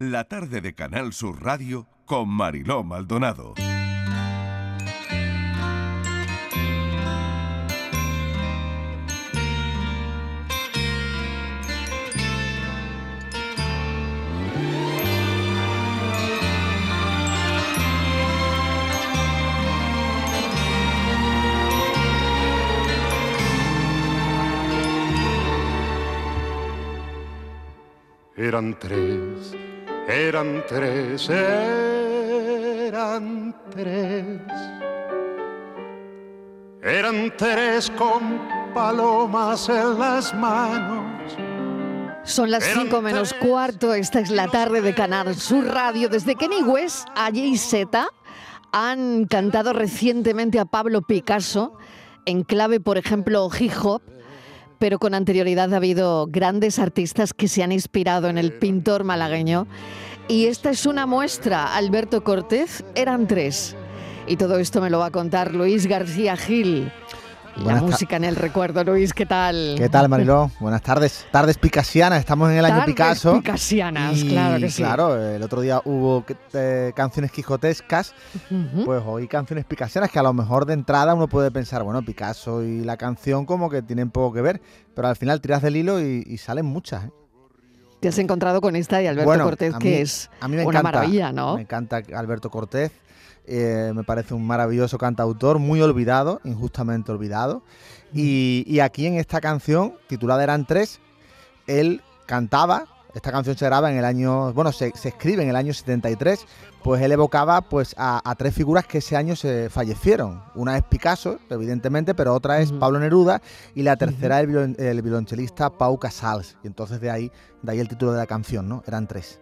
La tarde de Canal Sur Radio con Mariló Maldonado. Eran tres, eran tres, eran tres. Eran tres con palomas en las manos. Son las 5 menos cuarto, esta es la tarde de Canal Sur Radio. Desde Kenny West a Jay Z han cantado recientemente a Pablo Picasso en clave, por ejemplo, hip hop pero con anterioridad ha habido grandes artistas que se han inspirado en el pintor malagueño. Y esta es una muestra. Alberto Cortés eran tres. Y todo esto me lo va a contar Luis García Gil. La música en el recuerdo, Luis, ¿qué tal? ¿Qué tal, Mariló? Buenas tardes. Tardes picasianas, estamos en el año Picasso. Picasianas, claro que sí. Claro, el otro día hubo eh, canciones quijotescas, pues hoy canciones picasianas que a lo mejor de entrada uno puede pensar, bueno, Picasso y la canción como que tienen poco que ver, pero al final tiras del hilo y, salen muchas. ¿eh? Te has encontrado con esta y Alberto Cortés, que es a mí me una maravilla, ¿no? Me encanta Alberto Cortés. Eh, me parece un maravilloso cantautor, muy olvidado, injustamente olvidado. Y, aquí en esta canción, titulada Eran Tres, él cantaba, esta canción se graba en el año, bueno, se, escribe en el año 73, pues él evocaba pues a, tres figuras que ese año se fallecieron. Una es Picasso, evidentemente, pero otra es Pablo Neruda y la tercera el, el, violonchelista Pau Casals. Y entonces de ahí, de ahí el título de la canción, ¿no? Eran tres.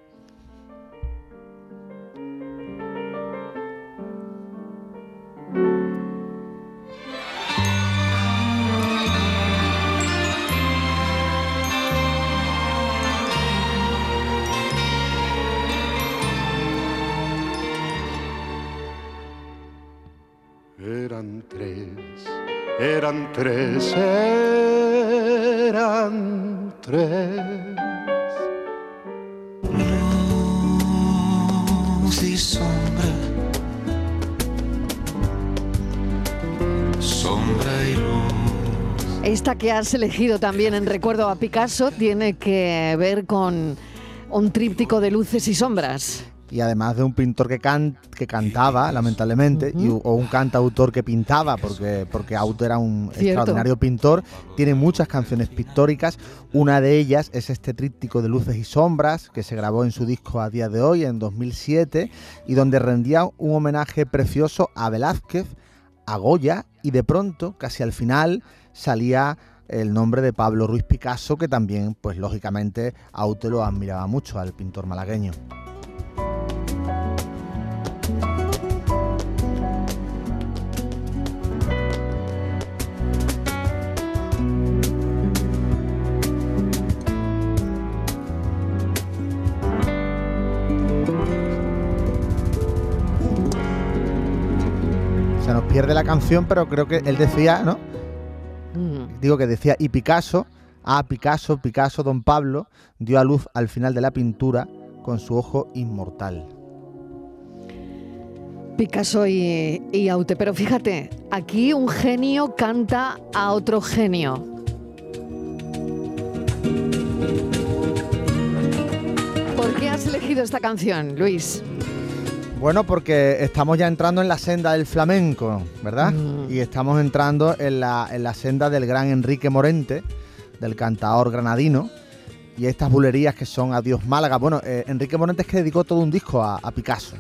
Tres, eran tres. Luz y sombra, sombra y luz. Esta que has elegido también en recuerdo a Picasso tiene que ver con un tríptico de luces y sombras y además de un pintor que, que cantaba, lamentablemente, o un cantautor que pintaba, porque, porque Auto era un extraordinario pintor, tiene muchas canciones pictóricas. Una de ellas es este tríptico de luces y sombras, que se grabó en su disco a día de hoy, en 2007, y donde rendía un homenaje precioso a Velázquez, a Goya, y de pronto, casi al final, salía el nombre de Pablo Ruiz Picasso, que también, pues lógicamente, Auto lo admiraba mucho al pintor malagueño. Pierde la canción, pero creo que él decía, ¿no? Mm. Digo que decía, y Picasso, ah, Picasso, Picasso, don Pablo, dio a luz al final de la pintura con su ojo inmortal. Picasso y, y Aute, pero fíjate, aquí un genio canta a otro genio. ¿Por qué has elegido esta canción, Luis? Bueno, porque estamos ya entrando en la senda del flamenco, ¿verdad? Mm. Y estamos entrando en la, en la, senda del gran Enrique Morente, del cantador granadino. Y estas bulerías que son Adiós Málaga. Bueno, eh, Enrique Morente es que dedicó todo un disco a Picasso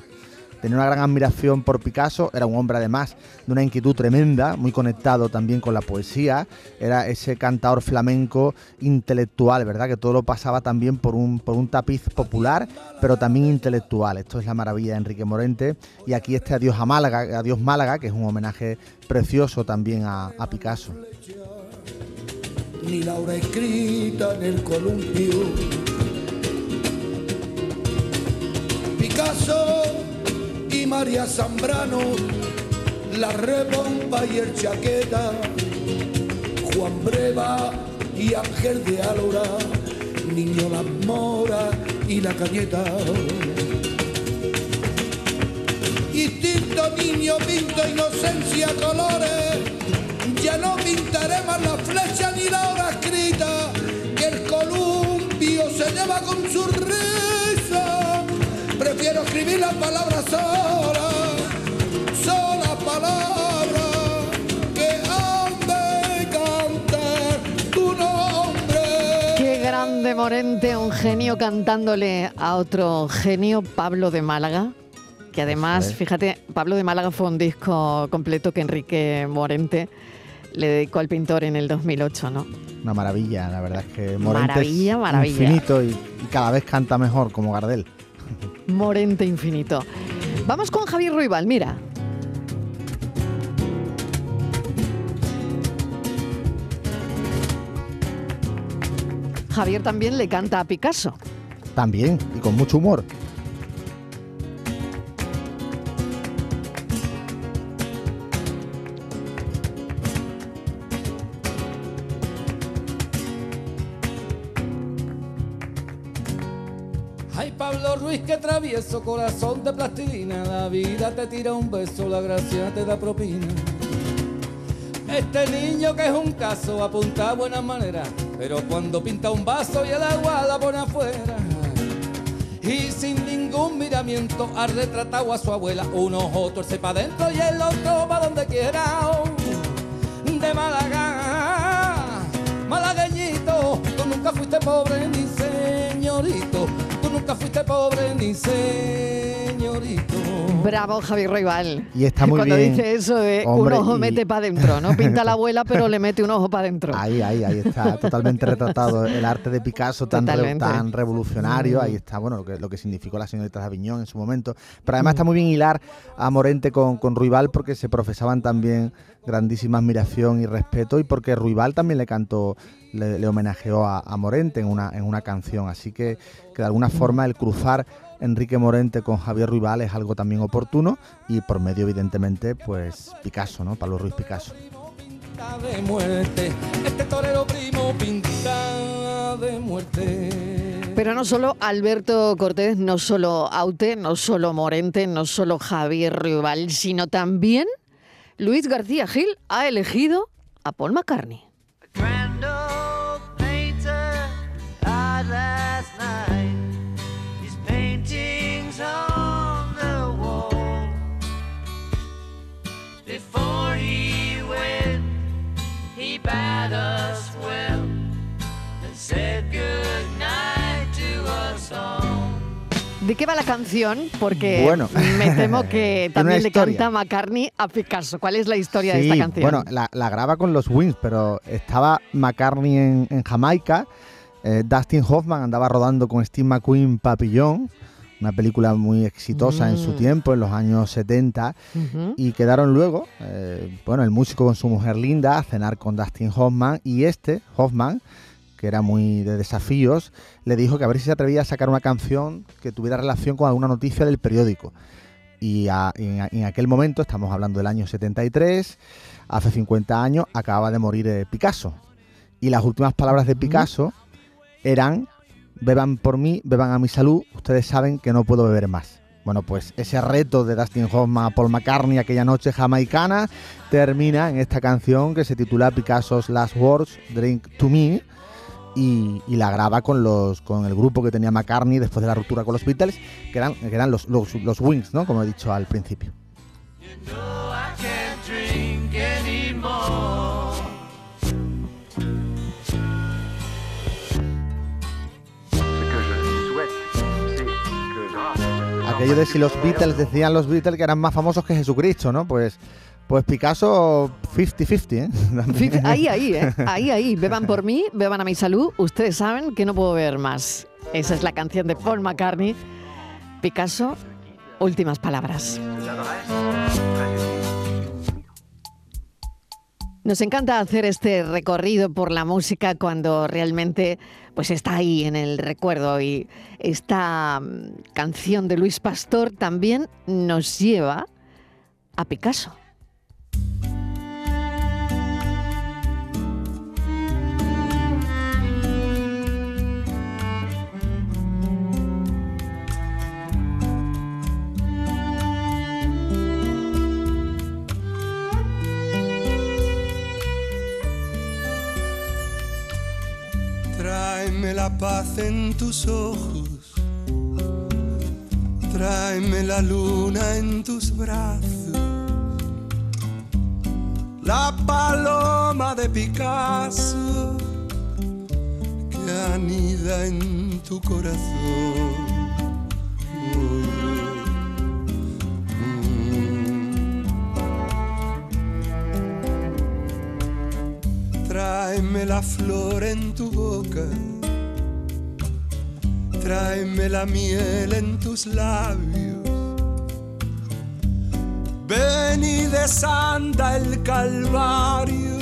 tenía una gran admiración por Picasso, era un hombre además de una inquietud tremenda, muy conectado también con la poesía, era ese cantador flamenco intelectual, ¿verdad? Que todo lo pasaba también por un, por un tapiz popular, pero también intelectual. Esto es la maravilla de Enrique Morente. Y aquí este Adiós a Málaga, Adiós Málaga, que es un homenaje precioso también a, Picasso. Ni Laura escrita en el columpio. Picasso María Zambrano, la rebomba y el chaqueta, Juan Breva y Ángel de Álora, Niño Las Mora y la cañeta. Instinto niño pinto inocencia colores, ya no pintaré más la flecha ni la hora escrita, que el columpio se lleva con su risa. Prefiero escribir las palabras solas, sola palabra que han de cantar tu nombre. Qué grande Morente, un genio cantándole a otro genio, Pablo de Málaga. Que además, fíjate, Pablo de Málaga fue un disco completo que Enrique Morente le dedicó al pintor en el 2008, ¿no? Una maravilla, la verdad es que Morente Maravilla, es maravilla. infinito y, y cada vez canta mejor como Gardel. Morente infinito. Vamos con Javier Ruibal, mira. Javier también le canta a Picasso. También, y con mucho humor. Travieso, corazón de plastilina. La vida te tira un beso, la gracia te da propina. Este niño que es un caso apunta a buenas maneras, pero cuando pinta un vaso y el agua la pone afuera. Y sin ningún miramiento ha retratado a su abuela. Un ojo torce para adentro y el otro para donde quiera. De Málaga, malagueñito, tú nunca fuiste pobre ni señorito. Nunca fuiste pobre ni señorito. Bravo, Javier Ruibal. Y está muy Cuando bien. dice eso de Hombre, un ojo y- mete para adentro, ¿no? Pinta la abuela, pero le mete un ojo para adentro. Ahí, ahí, ahí está totalmente retratado el arte de Picasso tan, re- Totalmente. tan revolucionario. Mm. Ahí está, bueno, lo que, lo que significó la señorita de Aviñón en su momento. Pero además está muy bien hilar a Morente con, con Ruibal porque se profesaban también grandísima admiración y respeto y porque Ruibal también le cantó, le, le homenajeó a, a Morente en una, en una canción. Así que, que de alguna forma el cruzar Enrique Morente con Javier Ruibal es algo también oportuno y por medio, evidentemente, pues Picasso, ¿no? Pablo Ruiz Picasso. Pinta de muerte, este torero primo pinta de muerte. Pero no solo Alberto Cortés, no solo Aute, no solo Morente, no solo Javier Ruibal, sino también Luis García Gil ha elegido a Paul McCartney. ¿De qué va la canción? Porque Bueno. me temo que también le canta McCartney a Picasso. ¿Cuál es la historia de esta canción? Bueno, la, la graba con los Wings, pero estaba McCartney en, en Jamaica, eh, Dustin Hoffman andaba rodando con Steve McQueen Papillon, una película muy exitosa en su Mm. tiempo, en los años 70, Ujú. y quedaron luego, eh, bueno, el músico con su mujer linda a cenar con Dustin Hoffman, y este, Hoffman, que era muy de desafíos, le dijo que a ver si se atrevía a sacar una canción que tuviera relación con alguna noticia del periódico. Y a- en aquel momento, estamos hablando del año 73, hace 50 años, acababa de morir eh, Picasso. Y las últimas palabras de Picasso eran, beban por mí, beban a mi salud, ustedes saben que no puedo beber más. Bueno, pues ese reto de Dustin Hoffman a Paul McCartney aquella noche jamaicana termina en esta canción que se titula Picasso's Last Words, Drink to Me, y, la graba con los con el grupo que tenía McCartney después de la ruptura con los Beatles, que eran, que eran los, los, Wings, ¿no? Como he dicho al principio. Aquello de si los Beatles decían los Beatles que eran más famosos que Jesucristo, ¿no? Pues, pues Picasso 50-50, ¿eh? Ahí, ahí, ¿eh? ahí, ahí. Beban por mí, beban a mi salud. Ustedes saben que no puedo beber más. Esa es la canción de Paul McCartney. Picasso, últimas palabras. Nos encanta hacer este recorrido por la música cuando realmente pues está ahí en el recuerdo y esta mm, canción de Luis Pastor también nos lleva a Picasso. La paz en tus ojos. Tráeme la luna en tus brazos. La paloma de Picasso que anida en tu corazón. Tráeme la flor en tu boca, tráeme la miel en tus labios. Ven y desanda el calvario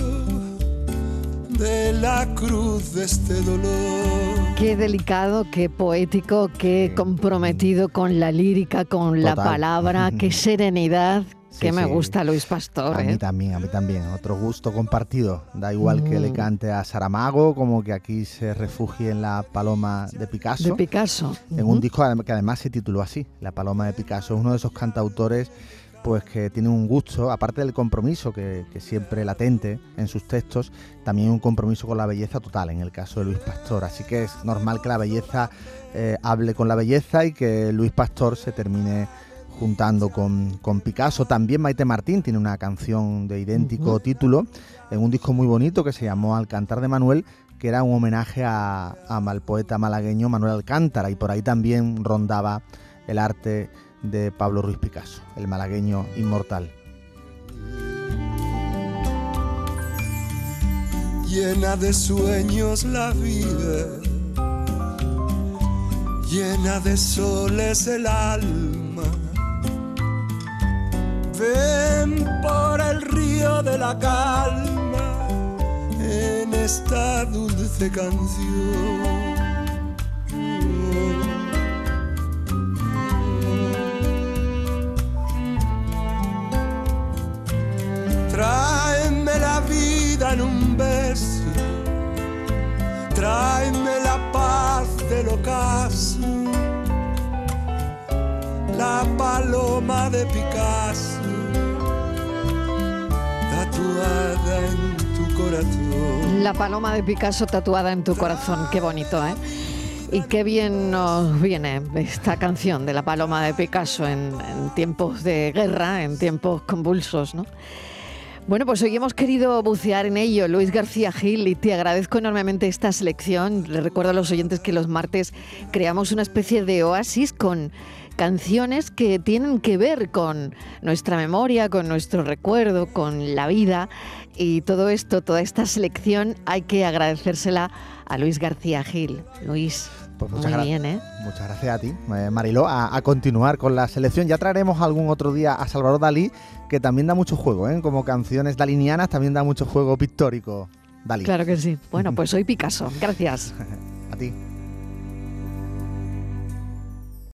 de la cruz de este dolor. Qué delicado, qué poético, qué comprometido con la lírica, con la palabra, qué serenidad. Sí, que me sí. gusta Luis Pastor. A mí ¿eh? también, a mí también. Otro gusto compartido. Da igual que Mm. le cante a Saramago como que aquí se refugie en la paloma de Picasso. De Picasso. en un disco que además se tituló así, La Paloma de Picasso. Es uno de esos cantautores pues que tiene un gusto, aparte del compromiso que, que siempre latente en sus textos, también un compromiso con la belleza total, en el caso de Luis Pastor. Así que es normal que la belleza eh, hable con la belleza y que Luis Pastor se termine juntando con, con Picasso. También Maite Martín tiene una canción de idéntico título en un disco muy bonito que se llamó Al cantar de Manuel, que era un homenaje a, a- al poeta malagueño Manuel Alcántara y por ahí también rondaba el arte de Pablo Ruiz Picasso, el malagueño inmortal. llena de sueños la vida, llena de soles el alma. Ven por el río de la calma en esta dulce canción. Tráeme la vida en un beso, tráeme la paz del ocaso, la paloma de Picasso, La paloma de Picasso tatuada en tu corazón. Qué bonito, ¿eh? Y qué bien nos viene esta canción de la paloma de Picasso en, en tiempos de guerra, en tiempos convulsos, ¿no? Bueno, pues hoy hemos querido bucear en ello, Luis García Gil, y te agradezco enormemente esta selección. Les recuerdo a los oyentes que los martes creamos una especie de oasis con canciones que tienen que ver con nuestra memoria, con nuestro recuerdo, con la vida. Y todo esto, toda esta selección, hay que agradecérsela a Luis García Gil. Luis, Pues muchas muy bien, ¿eh? Muchas gracias a ti, eh, Mariló, a, a continuar con la selección. Ya traeremos algún otro día a Salvador Dalí, que también da mucho juego, ¿eh? como canciones dalinianas, también da mucho juego pictórico. Dalí, Claro que sí. Bueno, pues soy Picasso. Gracias. a ti.